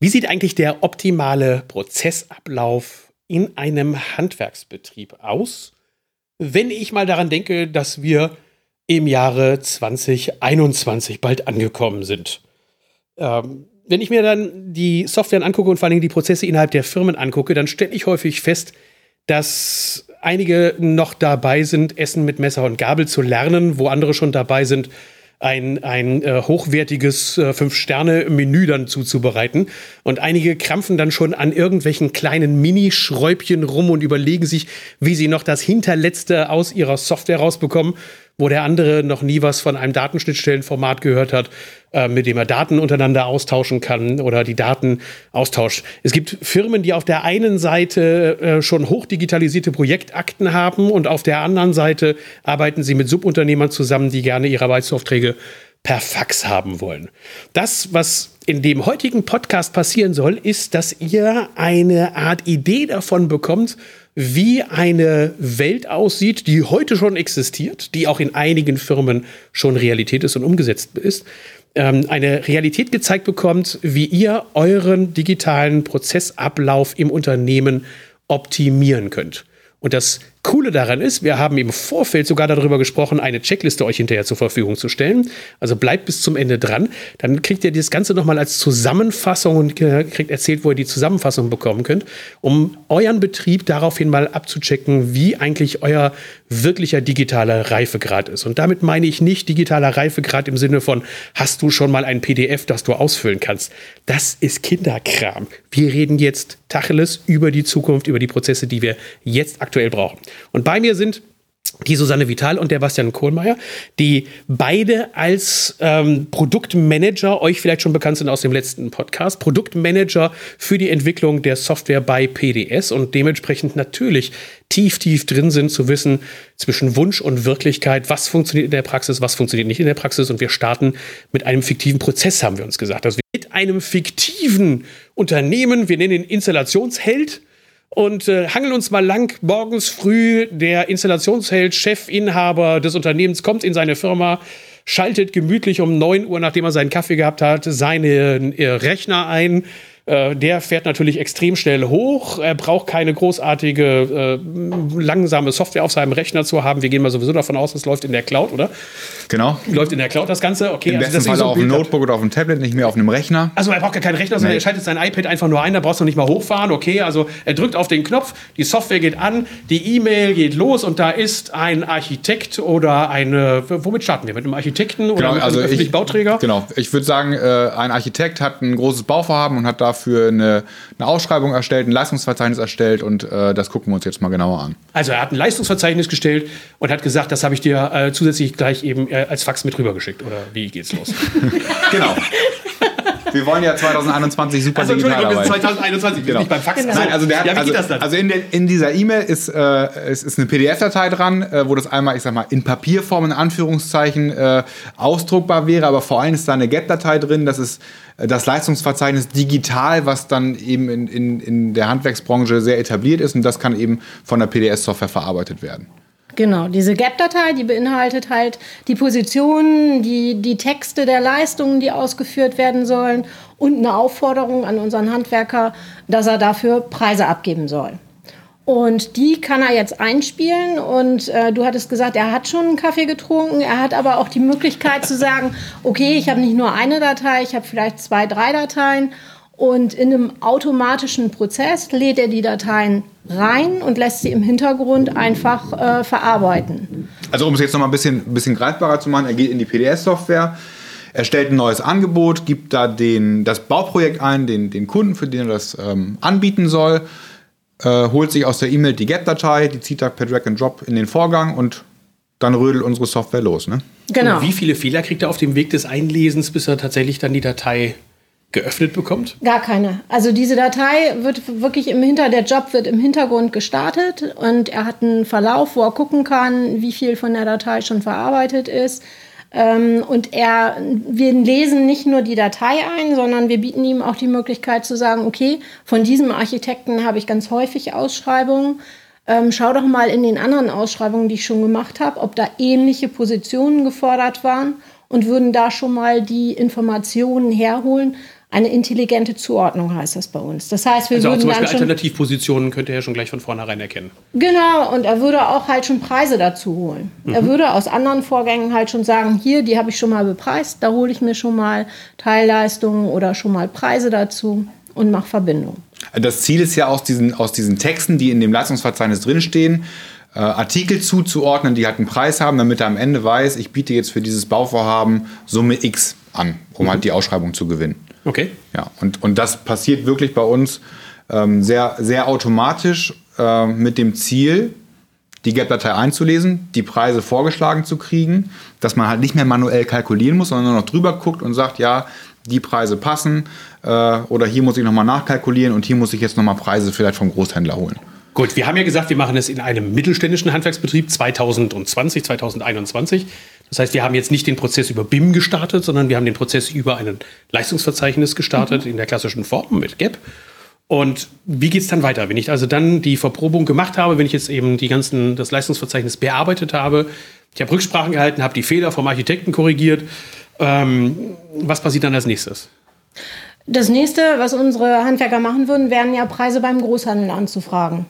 Wie sieht eigentlich der optimale Prozessablauf in einem Handwerksbetrieb aus, wenn ich mal daran denke, dass wir im Jahre 2021 bald angekommen sind? Ähm, wenn ich mir dann die Software angucke und vor allem die Prozesse innerhalb der Firmen angucke, dann stelle ich häufig fest, dass einige noch dabei sind, Essen mit Messer und Gabel zu lernen, wo andere schon dabei sind, ein, ein äh, hochwertiges äh, Fünf-Sterne-Menü dann zuzubereiten. Und einige krampfen dann schon an irgendwelchen kleinen Minischräubchen rum und überlegen sich, wie sie noch das Hinterletzte aus ihrer Software rausbekommen wo der andere noch nie was von einem Datenschnittstellenformat gehört hat, äh, mit dem er Daten untereinander austauschen kann oder die Daten austauscht. Es gibt Firmen, die auf der einen Seite äh, schon hochdigitalisierte Projektakten haben und auf der anderen Seite arbeiten sie mit Subunternehmern zusammen, die gerne ihre Arbeitsaufträge per Fax haben wollen. Das, was in dem heutigen Podcast passieren soll, ist, dass ihr eine Art Idee davon bekommt, wie eine Welt aussieht, die heute schon existiert, die auch in einigen Firmen schon Realität ist und umgesetzt ist, ähm, eine Realität gezeigt bekommt, wie ihr euren digitalen Prozessablauf im Unternehmen optimieren könnt. Und das Coole daran ist, wir haben im Vorfeld sogar darüber gesprochen, eine Checkliste euch hinterher zur Verfügung zu stellen. Also bleibt bis zum Ende dran. Dann kriegt ihr das Ganze nochmal als Zusammenfassung und kriegt erzählt, wo ihr die Zusammenfassung bekommen könnt, um euren Betrieb daraufhin mal abzuchecken, wie eigentlich euer wirklicher digitaler Reifegrad ist. Und damit meine ich nicht digitaler Reifegrad im Sinne von, hast du schon mal ein PDF, das du ausfüllen kannst. Das ist Kinderkram. Wir reden jetzt Tacheles über die Zukunft, über die Prozesse, die wir jetzt aktuell brauchen. Und bei mir sind die Susanne Vital und der Bastian Kohlmeier, die beide als ähm, Produktmanager, euch vielleicht schon bekannt sind aus dem letzten Podcast, Produktmanager für die Entwicklung der Software bei PDS und dementsprechend natürlich tief, tief drin sind zu wissen zwischen Wunsch und Wirklichkeit, was funktioniert in der Praxis, was funktioniert nicht in der Praxis und wir starten mit einem fiktiven Prozess, haben wir uns gesagt. Also mit einem fiktiven Unternehmen, wir nennen ihn Installationsheld, und äh, hangeln uns mal lang. Morgens früh der Installationsheld, Chefinhaber des Unternehmens kommt in seine Firma, schaltet gemütlich um 9 Uhr, nachdem er seinen Kaffee gehabt hat, seine äh, Rechner ein äh, der fährt natürlich extrem schnell hoch. Er braucht keine großartige, äh, langsame Software auf seinem Rechner zu haben. Wir gehen mal sowieso davon aus, es läuft in der Cloud, oder? Genau. Läuft in der Cloud das Ganze. Okay, Im also besten Fall so auf dem Notebook oder auf dem Tablet, nicht mehr auf einem Rechner. Also er braucht gar keinen Rechner, sondern nee. er schaltet sein iPad einfach nur ein, da brauchst du nicht mal hochfahren. Okay, also er drückt auf den Knopf, die Software geht an, die E-Mail geht los und da ist ein Architekt oder eine, womit starten wir? Mit einem Architekten oder genau, mit also einem ich, Bauträger? Genau, ich würde sagen, äh, ein Architekt hat ein großes Bauvorhaben und hat da dafür eine, eine Ausschreibung erstellt, ein Leistungsverzeichnis erstellt und äh, das gucken wir uns jetzt mal genauer an. Also er hat ein Leistungsverzeichnis gestellt und hat gesagt, das habe ich dir äh, zusätzlich gleich eben äh, als Fax mit rübergeschickt. Oder wie geht's los? genau. Wir wollen ja 2021 super also, digital arbeiten. 2021, genau. nicht beim Fax. Genau. Nein, also, der, ja, also, also in, der, in, dieser E-Mail ist, äh, ist, ist eine PDF-Datei dran, äh, wo das einmal, ich sag mal, in Papierform in Anführungszeichen äh, ausdruckbar wäre, aber vor allem ist da eine Get-Datei drin, das ist äh, das Leistungsverzeichnis digital, was dann eben in, in, in der Handwerksbranche sehr etabliert ist und das kann eben von der PDS-Software verarbeitet werden. Genau, diese Get-Datei, die beinhaltet halt die Positionen, die, die Texte der Leistungen, die ausgeführt werden sollen und eine Aufforderung an unseren Handwerker, dass er dafür Preise abgeben soll. Und die kann er jetzt einspielen. Und äh, du hattest gesagt, er hat schon einen Kaffee getrunken. Er hat aber auch die Möglichkeit zu sagen, okay, ich habe nicht nur eine Datei, ich habe vielleicht zwei, drei Dateien. Und in einem automatischen Prozess lädt er die Dateien rein und lässt sie im Hintergrund einfach äh, verarbeiten. Also um es jetzt noch mal ein bisschen, bisschen greifbarer zu machen, er geht in die PDS-Software, er stellt ein neues Angebot, gibt da den, das Bauprojekt ein, den, den Kunden, für den er das ähm, anbieten soll, äh, holt sich aus der E-Mail die Get-Datei, die zieht er per Drag and Drop in den Vorgang und dann rödelt unsere Software los. Ne? Genau. Und wie viele Fehler kriegt er auf dem Weg des Einlesens, bis er tatsächlich dann die Datei geöffnet bekommt? Gar keine. Also diese Datei wird wirklich im Hinter, der Job wird im Hintergrund gestartet und er hat einen Verlauf, wo er gucken kann, wie viel von der Datei schon verarbeitet ist. Ähm, und er, wir lesen nicht nur die Datei ein, sondern wir bieten ihm auch die Möglichkeit zu sagen, okay, von diesem Architekten habe ich ganz häufig Ausschreibungen. Ähm, schau doch mal in den anderen Ausschreibungen, die ich schon gemacht habe, ob da ähnliche Positionen gefordert waren und würden da schon mal die Informationen herholen, eine intelligente Zuordnung heißt das bei uns. Das heißt, wir also würden auch zum Beispiel dann schon Alternativpositionen könnte er schon gleich von vornherein erkennen. Genau, und er würde auch halt schon Preise dazu holen. Mhm. Er würde aus anderen Vorgängen halt schon sagen, hier, die habe ich schon mal bepreist, da hole ich mir schon mal Teilleistungen oder schon mal Preise dazu und mache Verbindung. Das Ziel ist ja aus diesen, aus diesen Texten, die in dem Leistungsverzeichnis drinstehen, äh, Artikel zuzuordnen, die halt einen Preis haben, damit er am Ende weiß, ich biete jetzt für dieses Bauvorhaben Summe X an, um halt die Ausschreibung zu gewinnen. Okay. Ja, und, und das passiert wirklich bei uns ähm, sehr, sehr automatisch äh, mit dem Ziel, die Gap-Datei einzulesen, die Preise vorgeschlagen zu kriegen, dass man halt nicht mehr manuell kalkulieren muss, sondern nur noch drüber guckt und sagt, ja, die Preise passen äh, oder hier muss ich nochmal nachkalkulieren und hier muss ich jetzt nochmal Preise vielleicht vom Großhändler holen. Gut, wir haben ja gesagt, wir machen es in einem mittelständischen Handwerksbetrieb 2020, 2021. Das heißt, wir haben jetzt nicht den Prozess über BIM gestartet, sondern wir haben den Prozess über ein Leistungsverzeichnis gestartet in der klassischen Form mit GAP. Und wie geht es dann weiter? Wenn ich also dann die Verprobung gemacht habe, wenn ich jetzt eben die ganzen, das Leistungsverzeichnis bearbeitet habe, ich habe Rücksprachen gehalten, habe die Fehler vom Architekten korrigiert, ähm, was passiert dann als nächstes? Das nächste, was unsere Handwerker machen würden, wären ja Preise beim Großhandel anzufragen.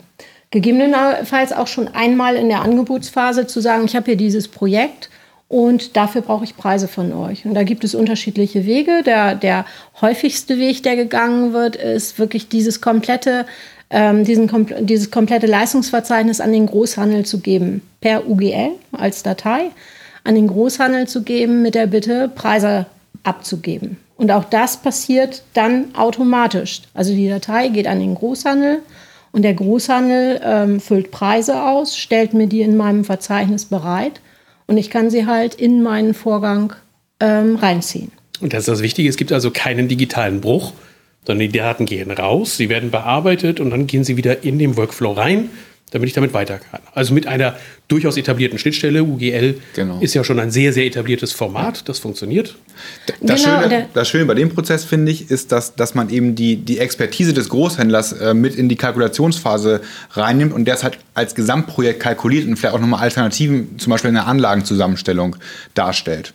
Gegebenenfalls auch schon einmal in der Angebotsphase zu sagen, ich habe hier dieses Projekt und dafür brauche ich Preise von euch. Und da gibt es unterschiedliche Wege. Der, der häufigste Weg, der gegangen wird, ist wirklich dieses komplette, ähm, diesen, dieses komplette Leistungsverzeichnis an den Großhandel zu geben, per UGL als Datei, an den Großhandel zu geben mit der Bitte, Preise abzugeben. Und auch das passiert dann automatisch. Also die Datei geht an den Großhandel und der Großhandel ähm, füllt Preise aus, stellt mir die in meinem Verzeichnis bereit und ich kann sie halt in meinen Vorgang ähm, reinziehen. Und das ist das Wichtige, es gibt also keinen digitalen Bruch, sondern die Daten gehen raus, sie werden bearbeitet und dann gehen sie wieder in den Workflow rein, damit ich damit weiter kann. Also mit einer durchaus etablierten Schnittstelle, UGL Genau. ist ja schon ein sehr, sehr etabliertes Format, das funktioniert. Das, Genau, Schöne, das Schöne bei dem Prozess, finde ich, ist, dass, dass man eben die, die Expertise des Großhändlers äh, mit in die Kalkulationsphase reinnimmt und der es halt als Gesamtprojekt kalkuliert und vielleicht auch nochmal Alternativen, zum Beispiel in der Anlagenzusammenstellung, darstellt.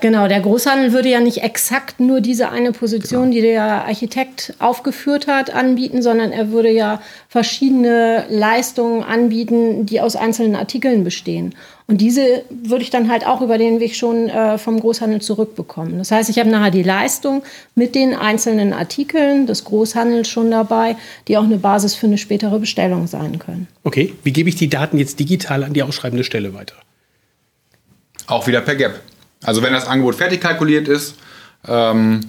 Genau, der Großhandel würde ja nicht exakt nur diese eine Position, die der Architekt aufgeführt hat, anbieten, sondern er würde ja verschiedene Leistungen anbieten, die aus einzelnen Artikeln bestehen. Und diese würde ich dann halt auch über den Weg schon äh, vom Großhandel zurückbekommen. Das heißt, ich habe nachher die Leistung mit den einzelnen Artikeln des Großhandels schon dabei, die auch eine Basis für eine spätere Bestellung sein können. Okay, wie gebe ich die Daten jetzt digital an die ausschreibende Stelle weiter? Auch wieder per Gap. Also wenn das Angebot fertig kalkuliert ist, ähm,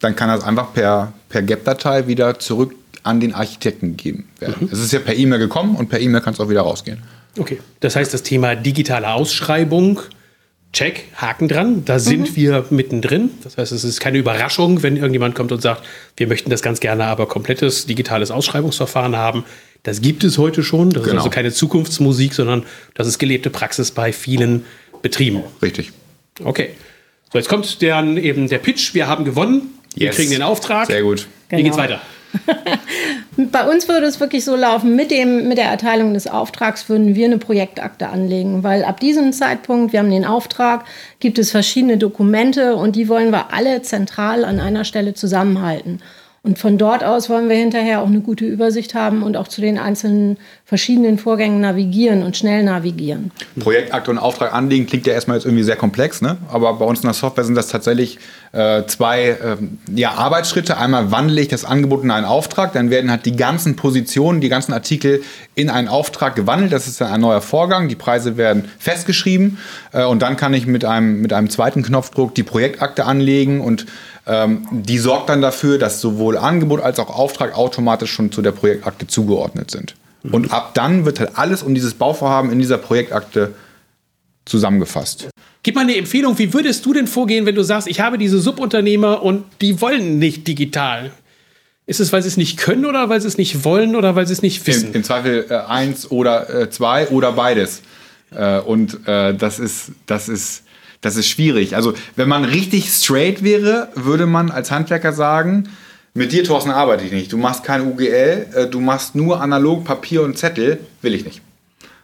dann kann das einfach per, per Gap-Datei wieder zurück an den Architekten gegeben werden. Es ist ja per E-Mail gekommen und per E-Mail kann es auch wieder rausgehen. Okay, das heißt, das Thema digitale Ausschreibung, check, Haken dran, da sind wir mittendrin. Das heißt, es ist keine Überraschung, wenn irgendjemand kommt und sagt, wir möchten das ganz gerne aber komplettes digitales Ausschreibungsverfahren haben. Das gibt es heute schon. Das ist Genau. also keine Zukunftsmusik, sondern das ist gelebte Praxis bei vielen Betrieben. Richtig. Okay. So, jetzt kommt dann eben der Pitch. Wir haben gewonnen. Wir Yes. kriegen den Auftrag. Sehr gut. Wie geht's Genau. weiter? Bei uns würde es wirklich so laufen, mit, dem, mit der Erteilung des Auftrags würden wir eine Projektakte anlegen, weil ab diesem Zeitpunkt, wir haben den Auftrag, gibt es verschiedene Dokumente und die wollen wir alle zentral an einer Stelle zusammenhalten. Und von dort aus wollen wir hinterher auch eine gute Übersicht haben und auch zu den einzelnen verschiedenen Vorgängen navigieren und schnell navigieren. Projektakte und Auftrag anlegen klingt ja erstmal jetzt irgendwie sehr komplex, ne? aber bei uns in der Software sind das tatsächlich äh, zwei ähm, ja, Arbeitsschritte. Einmal wandle ich das Angebot in einen Auftrag, dann werden halt die ganzen Positionen, die ganzen Artikel in einen Auftrag gewandelt. Das ist dann ein neuer Vorgang. Die Preise werden festgeschrieben äh, und dann kann ich mit einem, mit einem zweiten Knopfdruck die Projektakte anlegen und ähm, die sorgt dann dafür, dass sowohl Angebot als auch Auftrag automatisch schon zu der Projektakte zugeordnet sind. Und ab dann wird halt alles um dieses Bauvorhaben in dieser Projektakte zusammengefasst. Gib mal eine Empfehlung, wie würdest du denn vorgehen, wenn du sagst, ich habe diese Subunternehmer und die wollen nicht digital? Ist es, weil sie es nicht können oder weil sie es nicht wollen oder weil sie es nicht wissen? Im, Im Zweifel äh, eins oder äh, zwei oder beides. Äh, und äh, das ist, das ist, das ist schwierig. Also wenn man richtig straight wäre, würde man als Handwerker sagen, mit dir, Thorsten, arbeite ich nicht. Du machst kein UGL, äh, du machst nur analog Papier und Zettel, will ich nicht.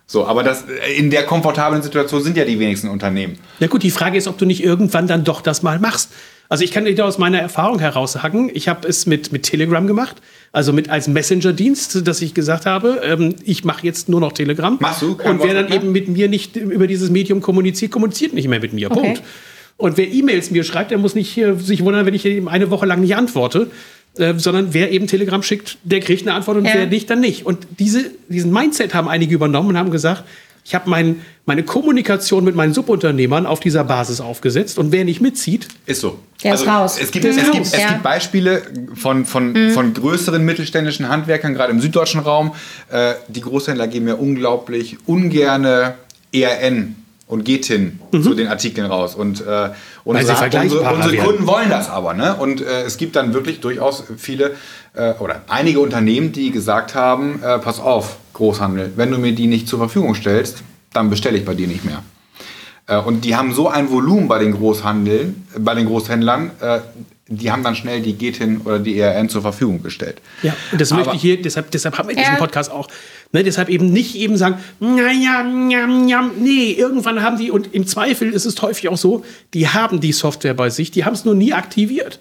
So, aber das, äh, in der komfortablen Situation sind ja die wenigsten Unternehmen. Na gut, die Frage ist, ob du nicht irgendwann dann doch das mal machst. Also ich kann dir aus meiner Erfahrung heraus sagen, ich habe es mit, mit Telegram gemacht, also mit als Messenger-Dienst, dass ich gesagt habe, ähm, ich mache jetzt nur noch Telegram. Machst du? Kein Und wer dann eben mit mir nicht über dieses Medium kommuniziert, kommuniziert nicht mehr mit mir. Okay. Punkt. Und wer E-Mails mir schreibt, der muss nicht äh, sich wundern, wenn ich ihm eine Woche lang nicht antworte. Äh, sondern wer eben Telegram schickt, der kriegt eine Antwort und Ja. wer nicht, dann nicht. Und diese, diesen Mindset haben einige übernommen und haben gesagt, ich habe mein, meine Kommunikation mit meinen Subunternehmern auf dieser Basis aufgesetzt und wer nicht mitzieht, Ist so. Der ist raus. Es gibt, Mhm. es, gibt, es Ja. gibt Beispiele von, von, von größeren mittelständischen Handwerkern, gerade im süddeutschen Raum. Äh, die Großhändler geben ja unglaublich ungerne ERN und GTIN zu den Artikeln raus. Und, äh, Mhm. Unsere, unsere, unsere. Kunden wollen das aber. Ne? Und äh, es gibt dann wirklich durchaus viele äh, oder einige Unternehmen, die gesagt haben, äh, pass auf, Großhandel, wenn du mir die nicht zur Verfügung stellst, dann bestelle ich bei dir nicht mehr. Äh, Und die haben so ein Volumen bei den Großhandeln, bei den Großhändlern, äh, die haben dann schnell die GTIN oder die ERN zur Verfügung gestellt. Ja, und das Aber- möchte ich hier, deshalb, deshalb haben wir diesen. Podcast auch. Ne, deshalb eben nicht eben sagen, naja, njam, njam. nee, irgendwann haben die, und im Zweifel ist es häufig auch so, die haben die Software bei sich, die haben es nur nie aktiviert.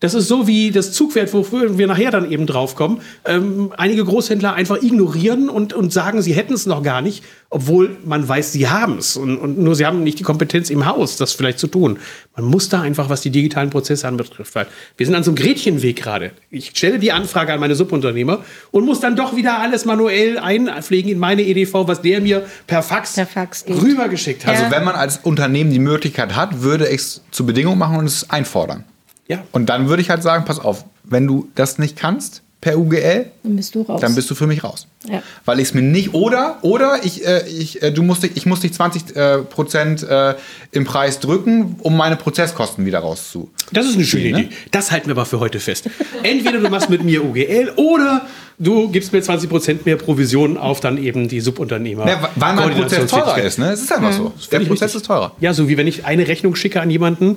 Das ist so wie das Zugpferd, wofür wir nachher dann eben draufkommen. Ähm, einige Großhändler einfach ignorieren und, und sagen, sie hätten es noch gar nicht, obwohl man weiß, sie haben es. Und, und nur sie haben nicht die Kompetenz im Haus, das vielleicht zu tun. Man muss da einfach, was die digitalen Prozesse anbetrifft, weil wir sind an so einem Gretchenweg gerade. Ich stelle die Anfrage an meine Subunternehmer und muss dann doch wieder alles manuell einpflegen in meine EDV, was der mir per Fax, Per Fax rübergeschickt hat. Also wenn man als Unternehmen die Möglichkeit hat, würde ich es zur Bedingung machen und es einfordern. Ja. Und dann würde ich halt sagen, pass auf, wenn du das nicht kannst per UGL, Dann bist du raus. dann bist du für mich raus. Ja. Weil ich es mir nicht oder oder ich, äh, ich, äh, du musst, dich- ich muss dich 20 äh, Prozent äh, im Preis drücken, um meine Prozesskosten wieder rauszu. Das ist eine schöne ne? Idee. Das halten wir aber für heute fest. Entweder du machst mit mir UGL oder du gibst mir 20% mehr Provision auf dann eben die Subunternehmer. Ja, weil mein Prozess teurer ist, ne? Es ist einfach so. Der Prozess richtig. ist teurer. Ja, so wie wenn ich eine Rechnung schicke an jemanden,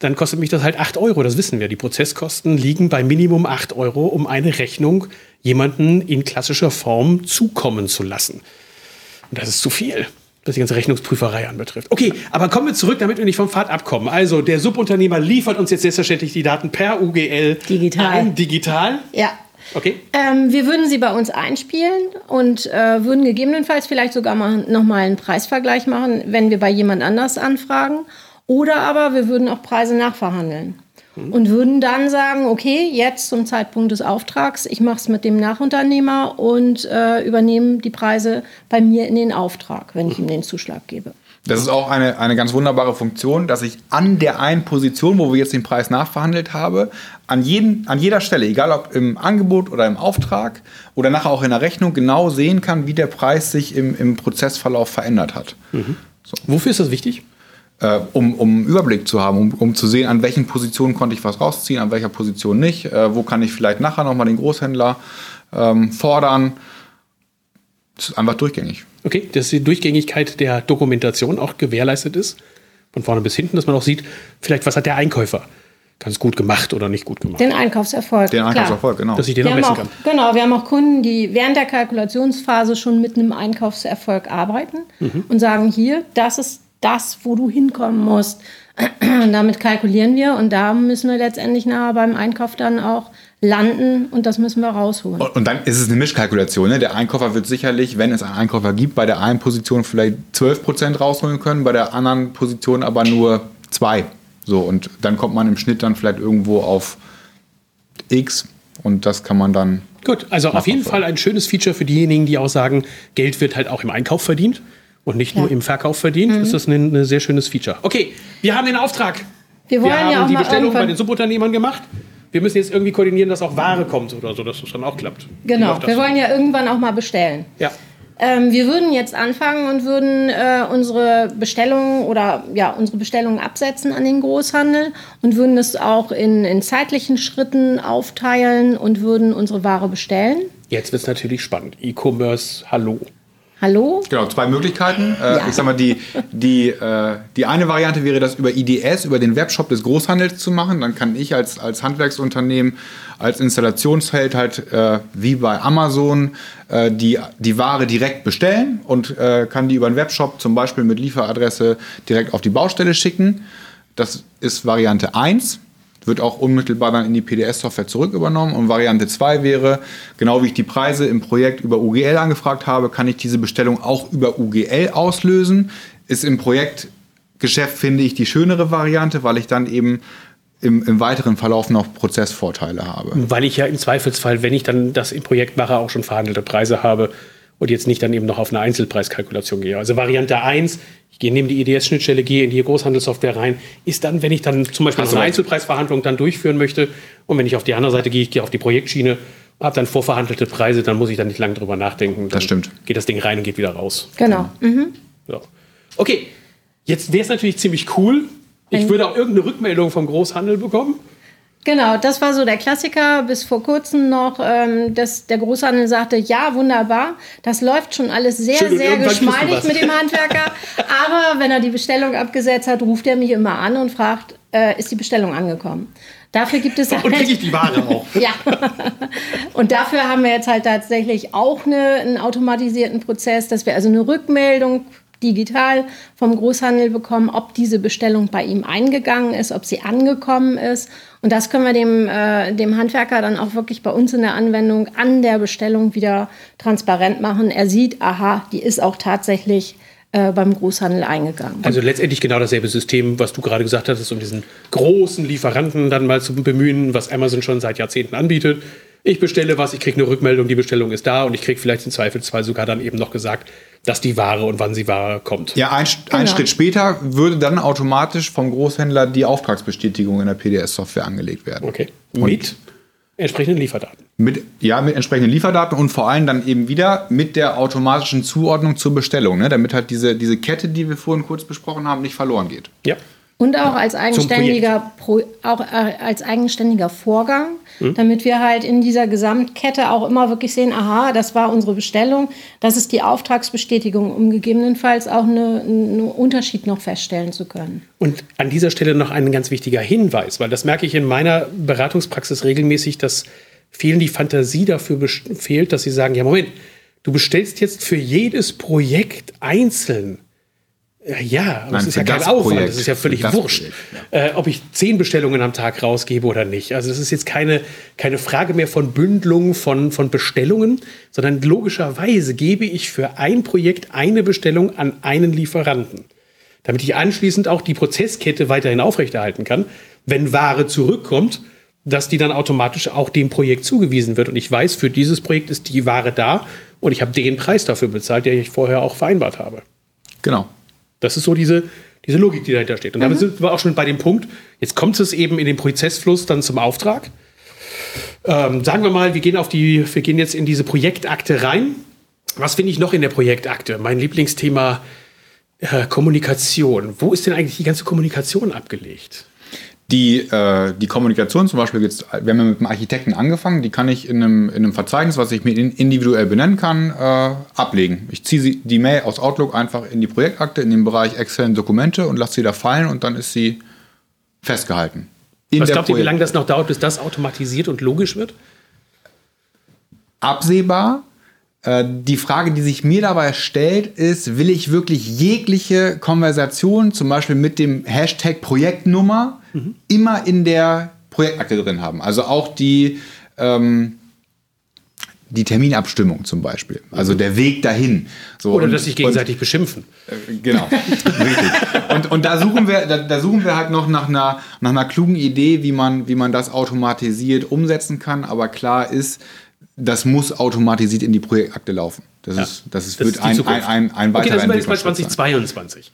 dann kostet mich das halt 8 Euro. Das wissen wir. Die Prozesskosten liegen bei Minimum 8 Euro, um eine Rechnung jemanden in klassischer Form zukommen zu lassen. Und das ist zu viel, was die ganze Rechnungsprüferei anbetrifft. Okay, aber kommen wir zurück, damit wir nicht vom Pfad abkommen. Also, der Subunternehmer liefert uns jetzt selbstverständlich die Daten per UGL Digital. ein. Digital. Ja. Okay. Ähm, wir würden sie bei uns einspielen und äh, würden gegebenenfalls vielleicht sogar mal nochmal einen Preisvergleich machen, wenn wir bei jemand anders anfragen. Oder aber wir würden auch Preise nachverhandeln. Und würden dann sagen, okay, jetzt zum Zeitpunkt des Auftrags, ich mache es mit dem Nachunternehmer und äh, übernehme die Preise bei mir in den Auftrag, wenn ich ihm den Zuschlag gebe. Das ist auch eine, eine ganz wunderbare Funktion, dass ich an der einen Position, wo wir jetzt den Preis nachverhandelt habe, an, jeden, an jeder Stelle, egal ob im Angebot oder im Auftrag oder nachher auch in der Rechnung, genau sehen kann, wie der Preis sich im, im Prozessverlauf verändert hat. Wofür ist das wichtig? Äh, um, um einen Überblick zu haben, um, um zu sehen, an welchen Positionen konnte ich was rausziehen, an welcher Position nicht, äh, wo kann ich vielleicht nachher nochmal den Großhändler ähm, fordern. Das ist einfach durchgängig. Okay, dass die Durchgängigkeit der Dokumentation auch gewährleistet ist. Von vorne bis hinten, dass man auch sieht, vielleicht, was hat der Einkäufer ganz gut gemacht oder nicht gut gemacht. Den Einkaufserfolg. Den klar. Einkaufserfolg, genau. Dass ich den Wir auch haben messen auch, kann. genau, wir haben auch Kunden, die während der Kalkulationsphase schon mit einem Einkaufserfolg arbeiten Mhm. und sagen, hier, das ist das, wo du hinkommen musst. Damit kalkulieren wir und da müssen wir letztendlich nachher beim Einkauf dann auch landen und das müssen wir rausholen. Und, und dann ist es eine Mischkalkulation. Ne? Der Einkäufer wird sicherlich, wenn es einen Einkäufer gibt, bei der einen Position vielleicht 12% rausholen können, bei der anderen Position aber nur 2. So, und dann kommt man im Schnitt dann vielleicht irgendwo auf X und das kann man dann. Gut, also auf jeden Fall ein schönes Feature für diejenigen, die auch sagen, Geld wird halt auch im Einkauf verdient und nicht nur Ja. im Verkauf verdient. Ist das ein, ein sehr schönes Feature. Okay, wir haben den Auftrag. Wir wollen haben ja auch die Bestellung bei den Subunternehmern gemacht. Wir müssen jetzt irgendwie koordinieren, dass auch Ware kommt oder so, dass das dann auch klappt. Genau, wir wollen ja irgendwann auch mal bestellen. Ja. Ähm, wir würden jetzt anfangen und würden äh, unsere Bestellungen oder ja unsere Bestellungen absetzen an den Großhandel und würden es auch in, in zeitlichen Schritten aufteilen und würden unsere Ware bestellen. Jetzt wird es natürlich spannend. E-Commerce, hallo. Hallo? Genau, zwei Möglichkeiten. Äh, Ja. Ich sag mal, die, die, äh, die eine Variante wäre, das über IDS, über den Webshop des Großhandels zu machen. Dann kann ich als, als Handwerksunternehmen, als Installationsfeld halt äh, wie bei Amazon äh, die, die Ware direkt bestellen und äh, kann die über den Webshop zum Beispiel mit Lieferadresse direkt auf die Baustelle schicken. Das ist Variante 1. wird auch unmittelbar dann in die PDS-Software zurück übernommen. Und Variante 2 wäre, genau wie ich die Preise im Projekt über UGL angefragt habe, kann ich diese Bestellung auch über UGL auslösen. Ist im Projektgeschäft, finde ich, die schönere Variante, weil ich dann eben im, im, weiteren Verlauf noch Prozessvorteile habe. Weil ich ja im Zweifelsfall, wenn ich dann das im Projekt mache, auch schon verhandelte Preise habe und jetzt nicht dann eben noch auf eine Einzelpreiskalkulation gehe. Also Variante 1, gehe nehme die EDS-Schnittstelle, gehe in die Großhandelssoftware rein, ist dann, wenn ich dann zum Beispiel also eine Einzelpreisverhandlung dann durchführen möchte und wenn ich auf die andere Seite gehe, ich gehe auf die Projektschiene, habe dann vorverhandelte Preise, dann muss ich dann nicht lange drüber nachdenken. das stimmt. Geht das Ding rein und geht wieder raus. Genau. Mhm. Ja. Okay, jetzt wäre es natürlich ziemlich cool, ich würde auch irgendeine Rückmeldung vom Großhandel bekommen. Genau, das war so der Klassiker bis vor kurzem noch, ähm, dass der Großhandel sagte, ja, wunderbar, das läuft schon alles sehr, Schön, sehr geschmeidig mit dem Handwerker. aber wenn er die Bestellung abgesetzt hat, ruft er mich immer an und fragt, äh, ist die Bestellung angekommen? Dafür gibt es und halt, kriege ich die Ware auch. ja. Und dafür haben wir jetzt halt tatsächlich auch eine, einen automatisierten Prozess, dass wir also eine Rückmeldung digital vom Großhandel bekommen, ob diese Bestellung bei ihm eingegangen ist, ob sie angekommen ist. Und das können wir dem, äh, dem Handwerker dann auch wirklich bei uns in der Anwendung an der Bestellung wieder transparent machen. Er sieht, aha, die ist auch tatsächlich äh, beim Großhandel eingegangen. Also letztendlich genau dasselbe System, was du gerade gesagt hattest, um diesen großen Lieferanten dann mal zu bemühen, was Amazon schon seit Jahrzehnten anbietet. Ich bestelle was, ich kriege eine Rückmeldung, die Bestellung ist da und ich kriege vielleicht im Zweifelsfall sogar dann eben noch gesagt, dass die Ware und wann sie Ware kommt. Ja, ein, genau. ein Schritt später würde dann automatisch vom Großhändler die Auftragsbestätigung in der PDS-Software angelegt werden. Okay. Und mit entsprechenden Lieferdaten. Mit, ja, mit entsprechenden Lieferdaten und vor allem dann eben wieder mit der automatischen Zuordnung zur Bestellung, ne? damit halt diese, diese Kette, die wir vorhin kurz besprochen haben, nicht verloren geht. Ja. Und auch als eigenständiger, Pro, auch äh, als eigenständiger Vorgang, mhm. damit wir halt in dieser Gesamtkette auch immer wirklich sehen, aha, das war unsere Bestellung, das ist die Auftragsbestätigung, um gegebenenfalls auch eine, einen Unterschied noch feststellen zu können. Und an dieser Stelle noch ein ganz wichtiger Hinweis, weil das merke ich in meiner Beratungspraxis regelmäßig, dass vielen die Fantasie dafür fehlt, dass sie sagen, ja Moment, du bestellst jetzt für jedes Projekt einzeln ja, aber Nein, es ist ja kein Aufwand, Projekt, das ist ja völlig wurscht, ja. Äh, ob ich zehn Bestellungen am Tag rausgebe oder nicht. Also es ist jetzt keine, keine Frage mehr von Bündelung von, von Bestellungen, sondern logischerweise gebe ich für ein Projekt eine Bestellung an einen Lieferanten, damit ich anschließend auch die Prozesskette weiterhin aufrechterhalten kann, wenn Ware zurückkommt, dass die dann automatisch auch dem Projekt zugewiesen wird. Und ich weiß, für dieses Projekt ist die Ware da und ich habe den Preis dafür bezahlt, den ich vorher auch vereinbart habe. Genau. Das ist so diese, diese Logik, die dahinter steht. Und damit mhm. sind wir auch schon bei dem Punkt, jetzt kommt es eben in den Prozessfluss dann zum Auftrag. Ähm, sagen wir mal, wir gehen, auf die, wir gehen jetzt in diese Projektakte rein. Was finde ich noch in der Projektakte? Mein Lieblingsthema äh, Kommunikation. Wo ist denn eigentlich die ganze Kommunikation abgelegt? Die, äh, die Kommunikation zum Beispiel, jetzt, wir haben ja mit dem Architekten angefangen, die kann ich in einem, in einem Verzeichnis, was ich mir individuell benennen kann, äh, ablegen. Ich ziehe die Mail aus Outlook einfach in die Projektakte, in den Bereich Excel Dokumente und lasse sie da fallen und dann ist sie festgehalten. In Was glaubt ihr, wie lange das noch dauert, bis das automatisiert und logisch wird? Absehbar. Äh, die Frage, die sich mir dabei stellt, ist, will ich wirklich jegliche Konversation, zum Beispiel mit dem Hashtag Projektnummer, mhm. immer in der Projektakte drin haben. Also auch die, ähm, die Terminabstimmung zum Beispiel. Also der Weg dahin. So, Oder und, dass sich gegenseitig und, beschimpfen. Äh, genau, richtig. Und, und da, suchen wir, da, da, suchen wir halt noch nach einer, nach einer klugen Idee, wie man, wie man das automatisiert umsetzen kann. Aber klar ist, das muss automatisiert in die Projektakte laufen. Das, ja, ist, das, ist, das wird ist ein, ein, ein, ein weiterer Okay, das sind wir jetzt bei 2022.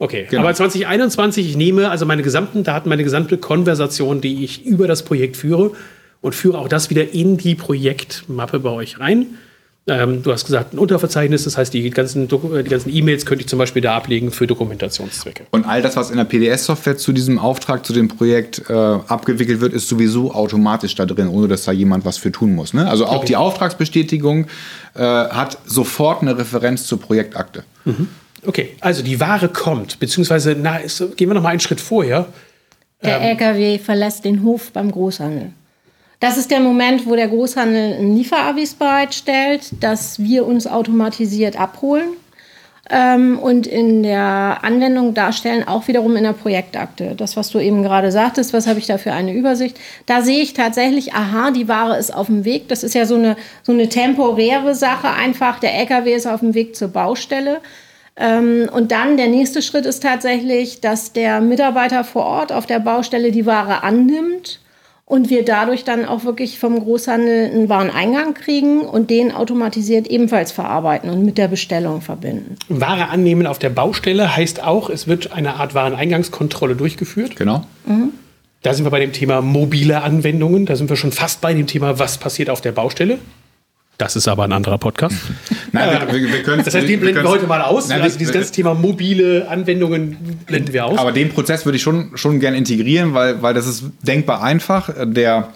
Okay, genau. aber 2021, ich nehme also meine gesamten Daten, meine gesamte Konversation, die ich über das Projekt führe und führe auch das wieder in die Projektmappe bei euch rein. Ähm, du hast gesagt, ein Unterverzeichnis, das heißt, die ganzen äh, die ganzen E-Mails könnte ich zum Beispiel da ablegen für Dokumentationszwecke. Und all das, was in der PDS-Software zu diesem Auftrag, zu dem Projekt äh, abgewickelt wird, ist sowieso automatisch da drin, ohne dass da jemand was für tun muss. Ne? Also auch okay. die Auftragsbestätigung äh, hat sofort eine Referenz zur Projektakte. Mhm. Okay, also die Ware kommt, beziehungsweise na, ist, gehen wir noch mal einen Schritt vorher. Der ähm, LKW verlässt den Hof beim Großhandel. Das ist der Moment, wo der Großhandel ein Lieferavis bereitstellt, das wir uns automatisiert abholen. ähm, und in der Anwendung darstellen, auch wiederum in der Projektakte. Das, was du eben gerade sagtest, was habe ich da für eine Übersicht? Da sehe ich tatsächlich, aha, die Ware ist auf dem Weg. Das ist ja so eine, so eine temporäre Sache einfach. Der LKW ist auf dem Weg zur Baustelle. Ähm, und dann der nächste Schritt ist tatsächlich, dass der Mitarbeiter vor Ort auf der Baustelle die Ware annimmt und wir dadurch dann auch wirklich vom Großhandel einen Wareneingang kriegen und den automatisiert ebenfalls verarbeiten und mit der Bestellung verbinden. Ware annehmen auf der Baustelle heißt auch, es wird eine Art Wareneingangskontrolle durchgeführt. Genau. Mhm. Da sind wir bei dem Thema mobile Anwendungen. Da sind wir schon fast bei dem Thema, was passiert auf der Baustelle. Das ist aber ein anderer Podcast. Nein, wir, wir, wir können Das heißt, den blenden wir, heute mal aus. Nein, also dieses ganze Thema mobile Anwendungen blenden wir aus. Aber den Prozess würde ich schon, schon gerne integrieren, weil, weil das ist denkbar einfach. Der,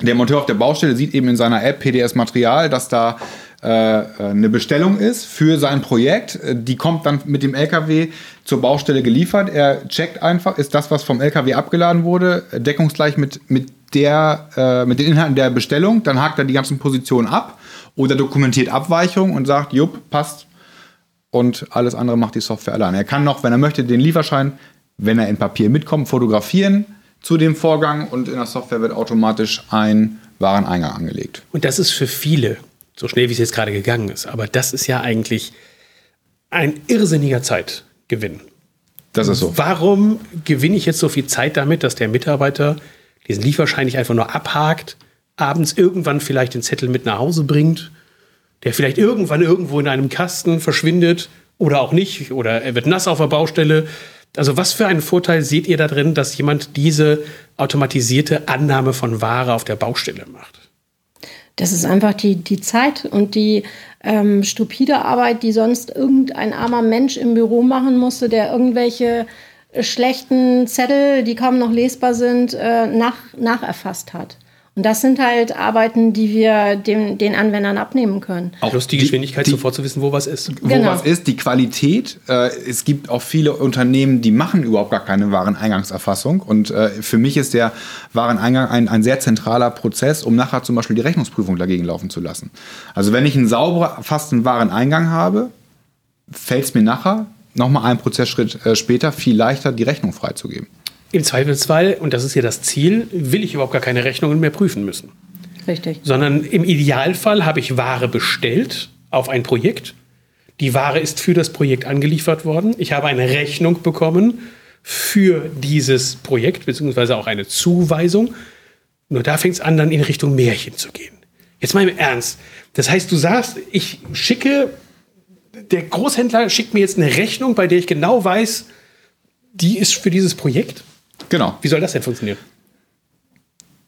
der Monteur auf der Baustelle sieht eben in seiner App PDS-Material, dass da äh, eine Bestellung ist für sein Projekt. Die kommt dann mit dem LKW zur Baustelle geliefert. Er checkt einfach, ist das, was vom LKW abgeladen wurde, deckungsgleich mit, mit, der, äh, mit den Inhalten der Bestellung. Dann hakt er die ganzen Positionen ab oder dokumentiert Abweichungen und sagt, jupp, passt. Und alles andere macht die Software alleine. Er kann noch, wenn er möchte, den Lieferschein, wenn er in Papier mitkommt, fotografieren zu dem Vorgang und in der Software wird automatisch ein Wareneingang angelegt. Und das ist für viele, so schnell wie es jetzt gerade gegangen ist, aber das ist ja eigentlich ein irrsinniger Zeitgewinn. Das ist so. Warum gewinne ich jetzt so viel Zeit damit, dass der Mitarbeiter diesen Lieferschein nicht einfach nur abhakt, abends irgendwann vielleicht den Zettel mit nach Hause bringt, der vielleicht irgendwann irgendwo in einem Kasten verschwindet oder auch nicht, oder er wird nass auf der Baustelle. Also was für einen Vorteil seht ihr da drin, dass jemand diese automatisierte Annahme von Ware auf der Baustelle macht? Das ist einfach die, die Zeit und die ähm, stupide Arbeit, die sonst irgendein armer Mensch im Büro machen musste, der irgendwelche schlechten Zettel, die kaum noch lesbar sind, äh, nach, nacherfasst hat. Und das sind halt Arbeiten, die wir dem, den Anwendern abnehmen können. Auch Plus die Geschwindigkeit, die, sofort zu wissen, wo was ist. Wo genau. was ist, die Qualität. Äh, es gibt auch viele Unternehmen, die machen überhaupt gar keine Wareneingangserfassung. Und äh, für mich ist der Wareneingang ein, ein sehr zentraler Prozess, um nachher zum Beispiel die Rechnungsprüfung dagegen laufen zu lassen. Also wenn ich einen sauber erfassten Wareneingang habe, fällt es mir nachher nochmal einen Prozessschritt äh, später viel leichter, die Rechnung freizugeben. Im Zweifelsfall, und das ist ja das Ziel, will ich überhaupt gar keine Rechnungen mehr prüfen müssen. Richtig. Sondern im Idealfall habe ich Ware bestellt auf ein Projekt. Die Ware ist für das Projekt angeliefert worden. Ich habe eine Rechnung bekommen für dieses Projekt, beziehungsweise auch eine Zuweisung. Nur da fängt es an, dann in Richtung Märchen zu gehen. Jetzt mal im Ernst. Das heißt, du sagst, ich schicke, der Großhändler schickt mir jetzt eine Rechnung, bei der ich genau weiß, die ist für dieses Projekt. Genau. Wie soll das denn funktionieren?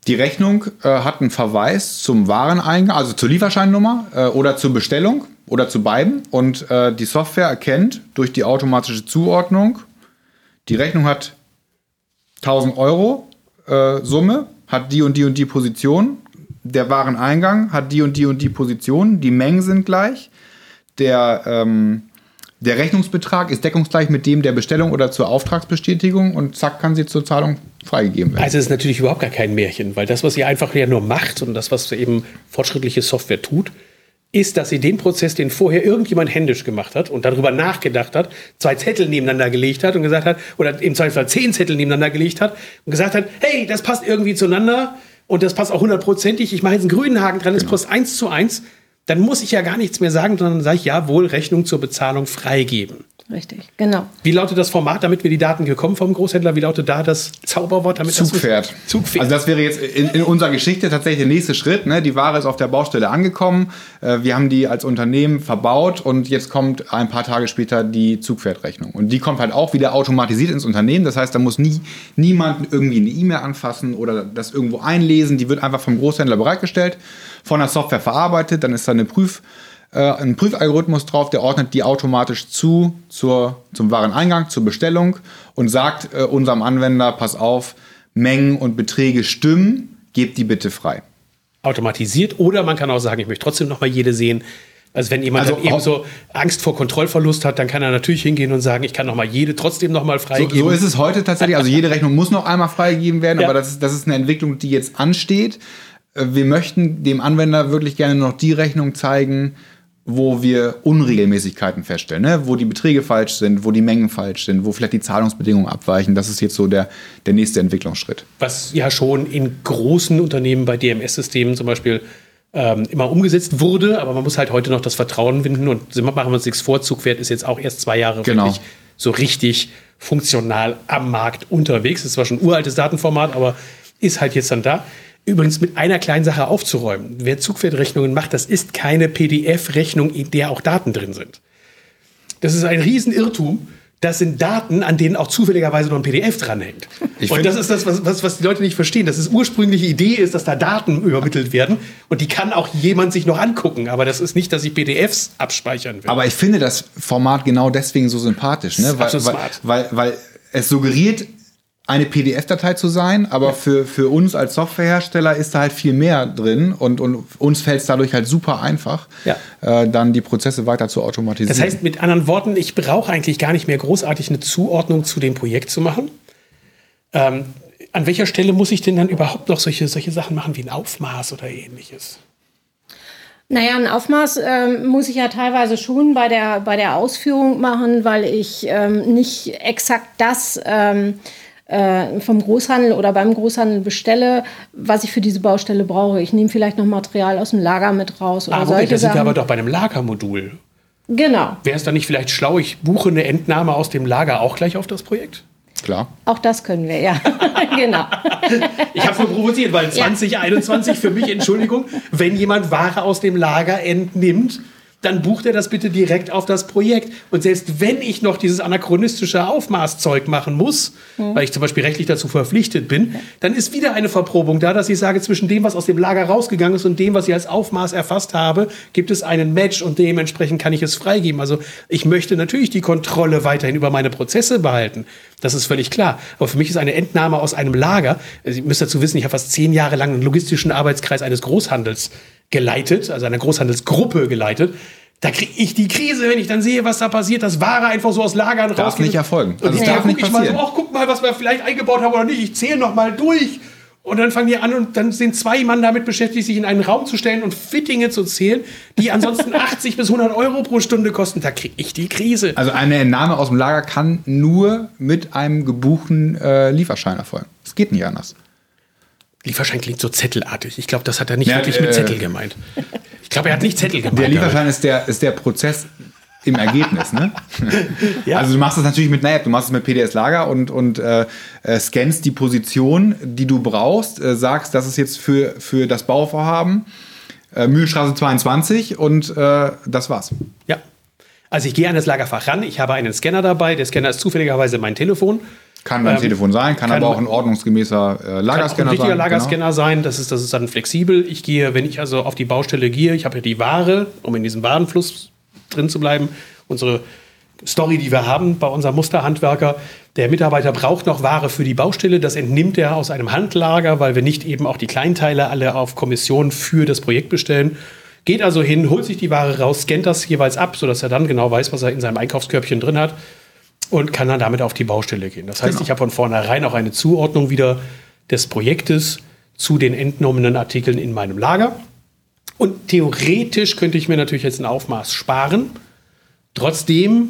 Die Rechnung äh, hat einen Verweis zum Wareneingang, also zur Lieferscheinnummer äh, oder zur Bestellung oder zu beiden. Und äh, die Software erkennt durch die automatische Zuordnung, die Rechnung hat 1000 Euro äh, Summe, hat die und die und die Position. Der Wareneingang hat die und die und die Position. Die Mengen sind gleich. Der ähm, der Rechnungsbetrag ist deckungsgleich mit dem der Bestellung oder zur Auftragsbestätigung und zack kann sie zur Zahlung freigegeben werden. Also es ist natürlich überhaupt gar kein Märchen, weil das, was sie einfach ja nur macht und das, was eben fortschrittliche Software tut, ist, dass sie den Prozess, den vorher irgendjemand händisch gemacht hat und darüber nachgedacht hat, zwei Zettel nebeneinander gelegt hat und gesagt hat, oder im Zweifelsfall zehn Zettel nebeneinander gelegt hat und gesagt hat, hey, das passt irgendwie zueinander und das passt auch hundertprozentig, ich mache jetzt einen grünen Haken dran, das genau. passt eins zu eins dann muss ich ja gar nichts mehr sagen, sondern sage ich ja wohl Rechnung zur Bezahlung freigeben. Richtig, genau. Wie lautet das Format, damit wir die Daten gekommen vom Großhändler? Wie lautet da das Zauberwort? Damit Zugpferd. Das Zugpferd. Also das wäre jetzt in, in, unserer Geschichte tatsächlich der nächste Schritt. Ne? Die Ware ist auf der Baustelle angekommen. Äh, wir haben die als Unternehmen verbaut und jetzt kommt ein paar Tage später die Zugpferdrechnung. Und die kommt halt auch wieder automatisiert ins Unternehmen. Das heißt, da muss nie niemand irgendwie eine E-Mail anfassen oder das irgendwo einlesen. Die wird einfach vom Großhändler bereitgestellt, von der Software verarbeitet. Dann ist da eine Prüf äh, ein Prüfalgorithmus drauf, der ordnet die automatisch zu zur, zum Wareneingang, zur Bestellung und sagt äh, unserem Anwender, pass auf, Mengen und Beträge stimmen, gebt die bitte frei. Automatisiert oder man kann auch sagen, ich möchte trotzdem noch mal jede sehen. Also wenn jemand also eben so Angst vor Kontrollverlust hat, dann kann er natürlich hingehen und sagen, ich kann noch mal jede trotzdem noch mal freigeben. So, so ist es heute tatsächlich. Also jede Rechnung muss noch einmal freigegeben werden, ja. aber das ist, das ist eine Entwicklung, die jetzt ansteht. Äh, wir möchten dem Anwender wirklich gerne noch die Rechnung zeigen, wo wir Unregelmäßigkeiten feststellen, ne? wo die Beträge falsch sind, wo die Mengen falsch sind, wo vielleicht die Zahlungsbedingungen abweichen. Das ist jetzt so der, der nächste Entwicklungsschritt. Was ja schon in großen Unternehmen bei DMS-Systemen zum Beispiel ähm, immer umgesetzt wurde, aber man muss halt heute noch das Vertrauen finden und machen wir uns nichts vor, Zugwert ist jetzt auch erst zwei Jahre Genau. wirklich so richtig funktional am Markt unterwegs. Das ist zwar schon ein uraltes Datenformat, aber ist halt jetzt dann da. Übrigens mit einer kleinen Sache aufzuräumen. Wer Zugwertrechnungen macht, das ist keine PDF-Rechnung, in der auch Daten drin sind. Das ist ein Riesenirrtum. Das sind Daten, an denen auch zufälligerweise noch ein PDF dranhängt. Ich und das ist das, was, was, was die Leute nicht verstehen. Dass es ursprüngliche Idee ist, dass da Daten übermittelt werden. Und die kann auch jemand sich noch angucken. Aber das ist nicht, dass ich PDFs abspeichern will. Aber ich finde das Format genau deswegen so sympathisch, ne? weil, weil, weil, weil es suggeriert, eine PDF-Datei zu sein, aber für, für uns als Softwarehersteller ist da halt viel mehr drin und, und uns fällt es dadurch halt super einfach, Ja. äh, dann die Prozesse weiter zu automatisieren. Das heißt, mit anderen Worten, ich brauche eigentlich gar nicht mehr großartig eine Zuordnung zu dem Projekt zu machen. Ähm, an welcher Stelle muss ich denn dann überhaupt noch solche, solche Sachen machen wie ein Aufmaß oder ähnliches? Naja, ein Aufmaß ähm, muss ich ja teilweise schon bei der, bei der Ausführung machen, weil ich ähm, nicht exakt das ähm, äh, vom Großhandel oder beim Großhandel bestelle, was ich für diese Baustelle brauche. Ich nehme vielleicht noch Material aus dem Lager mit raus oder Ah, Moment, solche da sind wir aber doch bei einem Lagermodul. genau, Wäre es dann nicht vielleicht schlau, ich buche eine Entnahme aus dem Lager auch gleich auf das Projekt? Klar. auch das können wir, ja. genau. Ich habe es nur provoziert, weil 2021 für mich, Entschuldigung, wenn jemand Ware aus dem Lager entnimmt, dann bucht er das bitte direkt auf das Projekt. Und selbst wenn ich noch dieses anachronistische Aufmaßzeug machen muss, weil ich zum Beispiel rechtlich dazu verpflichtet bin, dann ist wieder eine Verprobung da, dass ich sage, zwischen dem, was aus dem Lager rausgegangen ist und dem, was ich als Aufmaß erfasst habe, gibt es einen Match und dementsprechend kann ich es freigeben. Also ich möchte natürlich die Kontrolle weiterhin über meine Prozesse behalten. Das ist völlig klar. Aber für mich ist eine Entnahme aus einem Lager, also ihr müsst dazu wissen, ich habe fast zehn Jahre lang einen logistischen Arbeitskreis eines Großhandels geleitet, also einer Großhandelsgruppe geleitet. Da kriege ich die Krise, wenn ich dann sehe, was da passiert, dass Ware einfach so aus Lagern Darf rausgeht. nicht erfolgen. Und Also ich es darf nicht ich mal so, passieren. ach, guck mal, was wir vielleicht eingebaut haben oder nicht. Ich zähle noch mal durch. Und dann fangen die an und dann sind zwei Mann damit beschäftigt, sich in einen Raum zu stellen und Fittinge zu zählen, die ansonsten 80 bis 100 Euro pro Stunde kosten. Da kriege ich die Krise. Also eine Entnahme aus dem Lager kann nur mit einem gebuchten äh, Lieferschein erfolgen. Es geht nicht anders. Lieferschein klingt so zettelartig. Ich glaube, das hat er nicht Ja, wirklich äh, mit Zettel gemeint. Ich glaube, er hat nicht Zettel gemeint. Der Lieferschein ist der, ist der Prozess im Ergebnis, ne? Ja. Also du machst das natürlich mit einer App, du machst es mit PDS Lager und, und äh, äh, scannst die Position, die du brauchst, äh, sagst, das ist jetzt für, für das Bauvorhaben äh, Mühlstraße 22 und äh, das war's. Ja. Also ich gehe an das Lagerfach ran. Ich habe einen Scanner dabei. Der Scanner ist zufälligerweise mein Telefon. Kann dein Ähm, Telefon sein, kann, kann- aber auch ein ordnungsgemäßer äh, Kann auch ein Lagerscanner richtiger sein. Lagerscanner sein. Das ist, das ist dann flexibel. Ich gehe, wenn ich also auf die Baustelle gehe, ich habe ja die Ware, um in diesem Warenfluss drin zu bleiben. Unsere Story, die wir haben bei unserem Musterhandwerker. Der Mitarbeiter braucht noch Ware für die Baustelle. Das entnimmt er aus einem Handlager, weil wir nicht eben auch die Kleinteile alle auf Kommission für das Projekt bestellen. Geht also hin, holt sich die Ware raus, scannt das jeweils ab, sodass er dann genau weiß, was er in seinem Einkaufskörbchen drin hat und kann dann damit auf die Baustelle gehen. Das heißt, Genau. ich habe von vornherein auch eine Zuordnung wieder des Projektes zu den entnommenen Artikeln in meinem Lager. Und theoretisch könnte ich mir natürlich jetzt ein Aufmaß sparen. Trotzdem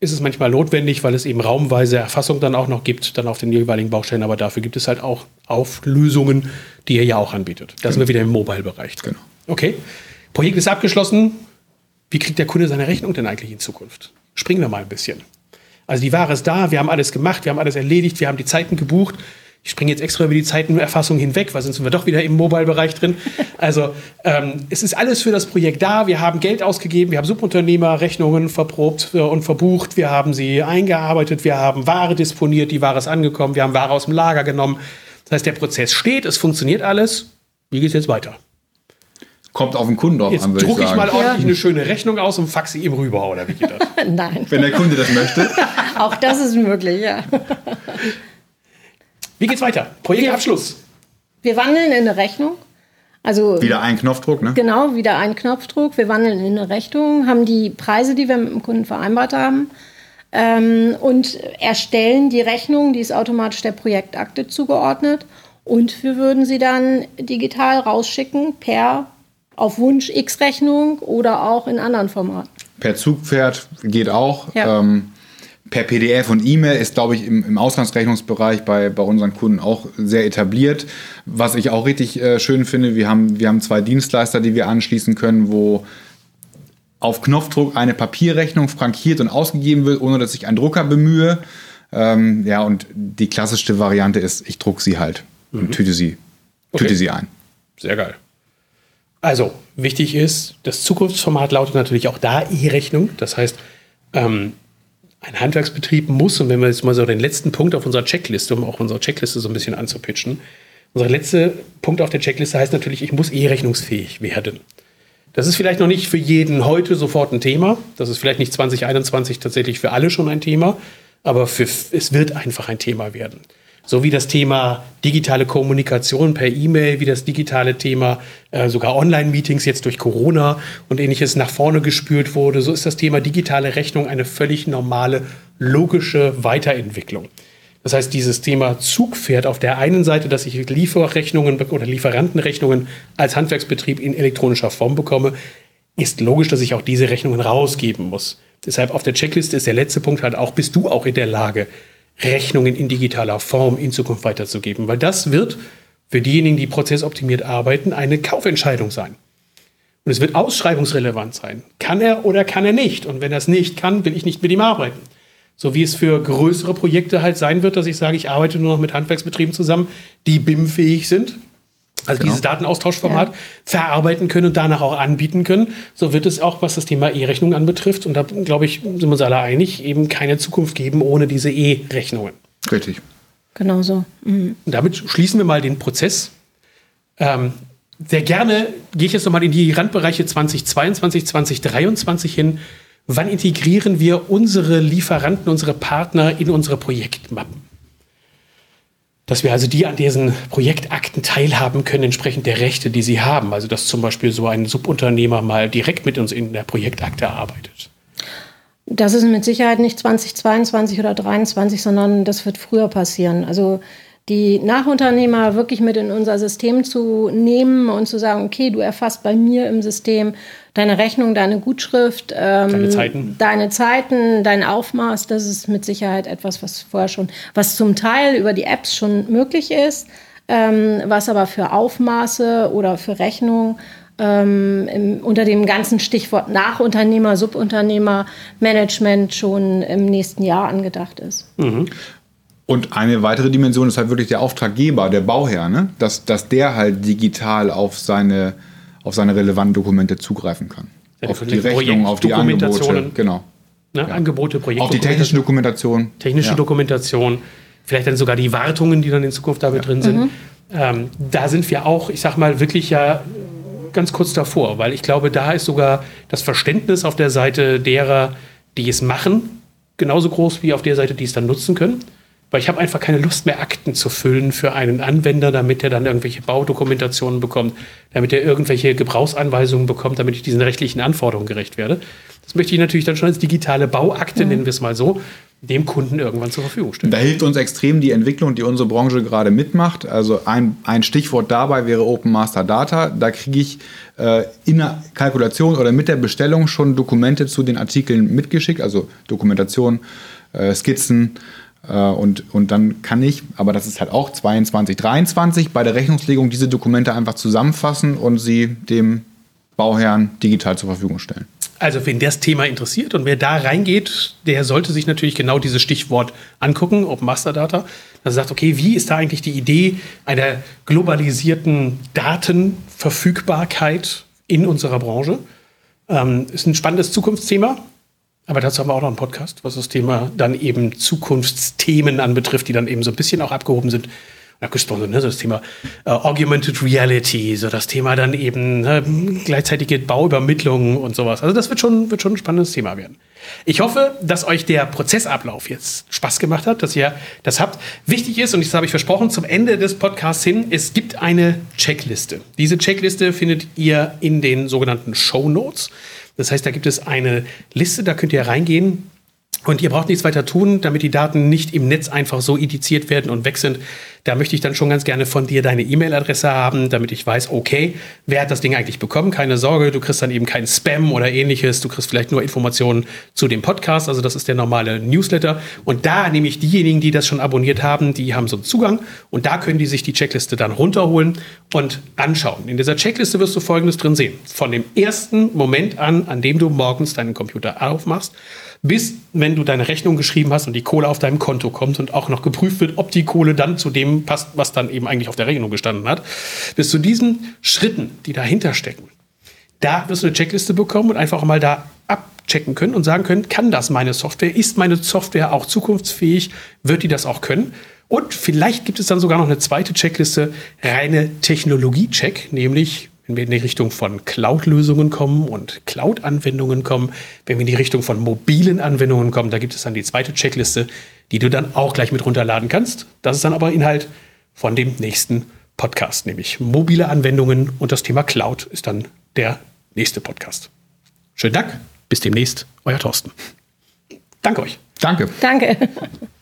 ist es manchmal notwendig, weil es eben raumweise Erfassung dann auch noch gibt, dann auf den jeweiligen Baustellen. Aber dafür gibt es halt auch Auflösungen, die ihr ja auch anbietet. Da sind wir wieder im Mobile-Bereich. Genau. Okay. Projekt ist abgeschlossen. Wie kriegt der Kunde seine Rechnung denn eigentlich in Zukunft? Springen wir mal ein bisschen. Also die Ware ist da, wir haben alles gemacht, wir haben alles erledigt, wir haben die Zeiten gebucht. Ich springe jetzt extra über die Zeitenerfassung hinweg, weil sonst sind wir doch wieder im Mobile-Bereich drin. Also ähm, es ist alles für das Projekt da. Wir haben Geld ausgegeben, wir haben Subunternehmerrechnungen verprobt äh, und verbucht, wir haben sie eingearbeitet, wir haben Ware disponiert, die Ware ist angekommen, wir haben Ware aus dem Lager genommen. Das heißt, der Prozess steht, es funktioniert alles. Wie geht es jetzt weiter? Kommt auf den Kunden drauf Jetzt an, würde ich drucke ich, sagen. mal ordentlich eine schöne Rechnung aus und faxe ihm rüber, oder wie geht das? Nein, Wenn der Kunde das möchte. auch das ist möglich, ja. Wie geht's weiter? Projektabschluss. Wir wandeln in eine Rechnung. Also Wieder ein Knopfdruck, ne? genau, wieder ein Knopfdruck. Wir wandeln in eine Rechnung, haben die Preise, die wir mit dem Kunden vereinbart haben ähm, und erstellen die Rechnung, die ist automatisch der Projektakte zugeordnet. Und wir würden sie dann digital rausschicken per auf Wunsch X-Rechnung oder auch in anderen Formaten. Per Zugpferd geht auch. Ja. Ähm, per PDF und E-Mail ist, glaube ich, im, im Auslandsrechnungsbereich bei, bei unseren Kunden auch sehr etabliert. Was ich auch richtig äh, schön finde, wir haben, wir haben zwei Dienstleister, die wir anschließen können, wo auf Knopfdruck eine Papierrechnung frankiert und ausgegeben wird, ohne dass ich einen Drucker bemühe. Ähm, ja, und die klassischste Variante ist, ich drucke sie halt und tüte sie, tüte Okay. sie ein. Sehr geil. Also, wichtig ist, das Zukunftsformat lautet natürlich auch da E-Rechnung. Das heißt, ähm, ein Handwerksbetrieb muss, und wenn wir jetzt mal so den letzten Punkt auf unserer Checkliste, um auch unsere Checkliste so ein bisschen anzupitchen, unser letzter Punkt auf der Checkliste heißt natürlich, ich muss E-rechnungsfähig werden. Das ist vielleicht noch nicht für jeden heute sofort ein Thema. Das ist vielleicht nicht 2021 tatsächlich für alle schon ein Thema, aber für, es wird einfach ein Thema werden. So wie das Thema digitale Kommunikation per E-Mail, wie das digitale Thema äh, sogar Online-Meetings jetzt durch Corona und ähnliches nach vorne gespült wurde, so ist das Thema digitale Rechnung eine völlig normale, logische Weiterentwicklung. Das heißt, dieses Thema Zugpferd auf der einen Seite, dass ich Lieferrechnungen oder Lieferantenrechnungen als Handwerksbetrieb in elektronischer Form bekomme, ist logisch, dass ich auch diese Rechnungen rausgeben muss. Deshalb auf der Checkliste ist der letzte Punkt halt auch, bist du auch in der Lage, Rechnungen in digitaler Form in Zukunft weiterzugeben? Weil das wird für diejenigen, die prozessoptimiert arbeiten, eine Kaufentscheidung sein. Und es wird ausschreibungsrelevant sein. Kann er oder kann er nicht? Und wenn er es nicht kann, will ich nicht mit ihm arbeiten. So wie es für größere Projekte halt sein wird, dass ich sage, ich arbeite nur noch mit Handwerksbetrieben zusammen, die BIM-fähig sind. Also Genau. dieses Datenaustauschformat verarbeiten können und danach auch anbieten können. So wird es auch, was das Thema E-Rechnung anbetrifft. Und da, glaube ich, sind wir uns alle einig, eben keine Zukunft geben ohne diese E-Rechnungen. Richtig. Genau so. Mhm. Und damit schließen wir mal den Prozess. Ähm, sehr gerne gehe ich jetzt nochmal in die Randbereiche 2022, 2023 hin. Wann integrieren wir unsere Lieferanten, unsere Partner in unsere Projektmappen? Dass wir also die an diesen Projektakten teilhaben können, entsprechend der Rechte, die sie haben. Also dass zum Beispiel so ein Subunternehmer mal direkt mit uns in der Projektakte arbeitet. Das ist mit Sicherheit nicht 2022 oder 2023, sondern das wird früher passieren. Also die Nachunternehmer wirklich mit in unser System zu nehmen und zu sagen, okay, du erfasst bei mir im System deine Rechnung, deine Gutschrift, ähm, Deine Zeiten. deine Zeiten, dein Aufmaß, das ist mit Sicherheit etwas, was vorher schon, was zum Teil über die Apps schon möglich ist, ähm, was aber für Aufmaße oder für Rechnung ähm, im, unter dem ganzen Stichwort Nachunternehmer, Subunternehmer, Management schon im nächsten Jahr angedacht ist. Und eine weitere Dimension ist halt wirklich der Auftraggeber, der Bauherr, ne? dass, dass der halt digital auf seine, auf seine relevanten Dokumente zugreifen kann. Seine auf die Rechnung, auf die Angebote, genau. Ne? Angebote, Projekte. Auch die technische Dokumentation. technische ja. Dokumentation, vielleicht dann sogar die Wartungen, die dann in Zukunft damit drin sind. Ähm, da sind wir auch, ich sag mal, wirklich ja ganz kurz davor, weil ich glaube, da ist sogar das Verständnis auf der Seite derer, die es machen, genauso groß wie auf der Seite, die es dann nutzen können. Weil ich habe einfach keine Lust mehr, Akten zu füllen für einen Anwender, damit er dann irgendwelche Baudokumentationen bekommt, damit er irgendwelche Gebrauchsanweisungen bekommt, damit ich diesen rechtlichen Anforderungen gerecht werde. Das möchte ich natürlich dann schon als digitale Bauakte, nennen wir es mal so, dem Kunden irgendwann zur Verfügung stellen. Da hilft uns extrem die Entwicklung, die unsere Branche gerade mitmacht. Also ein, ein Stichwort dabei wäre Open Master Data. Da kriege ich äh, in der Kalkulation oder mit der Bestellung schon Dokumente zu den Artikeln mitgeschickt, also Dokumentation, äh, Skizzen. Äh, und, und dann kann ich, aber das ist halt auch 22, 23, bei der Rechnungslegung diese Dokumente einfach zusammenfassen und sie dem Bauherrn digital zur Verfügung stellen. Also, wen das Thema interessiert und wer da reingeht, der sollte sich natürlich genau dieses Stichwort angucken, Open Master Data. Dass er sagt, okay, wie ist da eigentlich die Idee einer globalisierten Datenverfügbarkeit in unserer Branche? Ähm, ist ein spannendes Zukunftsthema. Aber dazu haben wir auch noch einen Podcast, was das Thema dann eben Zukunftsthemen anbetrifft, die dann eben so ein bisschen auch abgehoben sind abgesprochen. Ne? So das Thema äh, Augmented Reality, so das Thema dann eben ne, gleichzeitige Bauübermittlung und sowas. Also das wird schon, wird schon ein spannendes Thema werden. Ich hoffe, dass euch der Prozessablauf jetzt Spaß gemacht hat, dass ihr das habt. Wichtig ist, und das habe ich versprochen, zum Ende des Podcasts hin, es gibt eine Checkliste. Diese Checkliste findet ihr in den sogenannten Show Notes. Das heißt, da gibt es eine Liste, da könnt ihr reingehen und ihr braucht nichts weiter tun, damit die Daten nicht im Netz einfach so indiziert werden und weg sind. Da möchte ich dann schon ganz gerne von dir deine E-Mail-Adresse haben, damit ich weiß, okay, wer hat das Ding eigentlich bekommen? Keine Sorge, du kriegst dann eben keinen Spam oder ähnliches. Du kriegst vielleicht nur Informationen zu dem Podcast. Also das ist der normale Newsletter. Und da nehme ich diejenigen, die das schon abonniert haben, die haben so einen Zugang. Und da können die sich die Checkliste dann runterholen und anschauen. In dieser Checkliste wirst du Folgendes drin sehen. Von dem ersten Moment an, an dem du morgens deinen Computer aufmachst, bis wenn du deine Rechnung geschrieben hast und die Kohle auf deinem Konto kommt und auch noch geprüft wird, ob die Kohle dann zu dem passt, was dann eben eigentlich auf der Rechnung gestanden hat. Bis zu diesen Schritten, die dahinter stecken, da wirst du eine Checkliste bekommen und einfach mal da abchecken können und sagen können, kann das meine Software? Ist meine Software auch zukunftsfähig? Wird die das auch können? Und vielleicht gibt es dann sogar noch eine zweite Checkliste, reine Technologie-Check, nämlich wenn wir in die Richtung von Cloud-Lösungen kommen und Cloud-Anwendungen kommen, wenn wir in die Richtung von mobilen Anwendungen kommen, da gibt es dann die zweite Checkliste, die du dann auch gleich mit runterladen kannst. Das ist dann aber Inhalt von dem nächsten Podcast, nämlich mobile Anwendungen und das Thema Cloud ist dann der nächste Podcast. Schönen Dank, bis demnächst, euer Thorsten. Danke euch. Danke. Danke.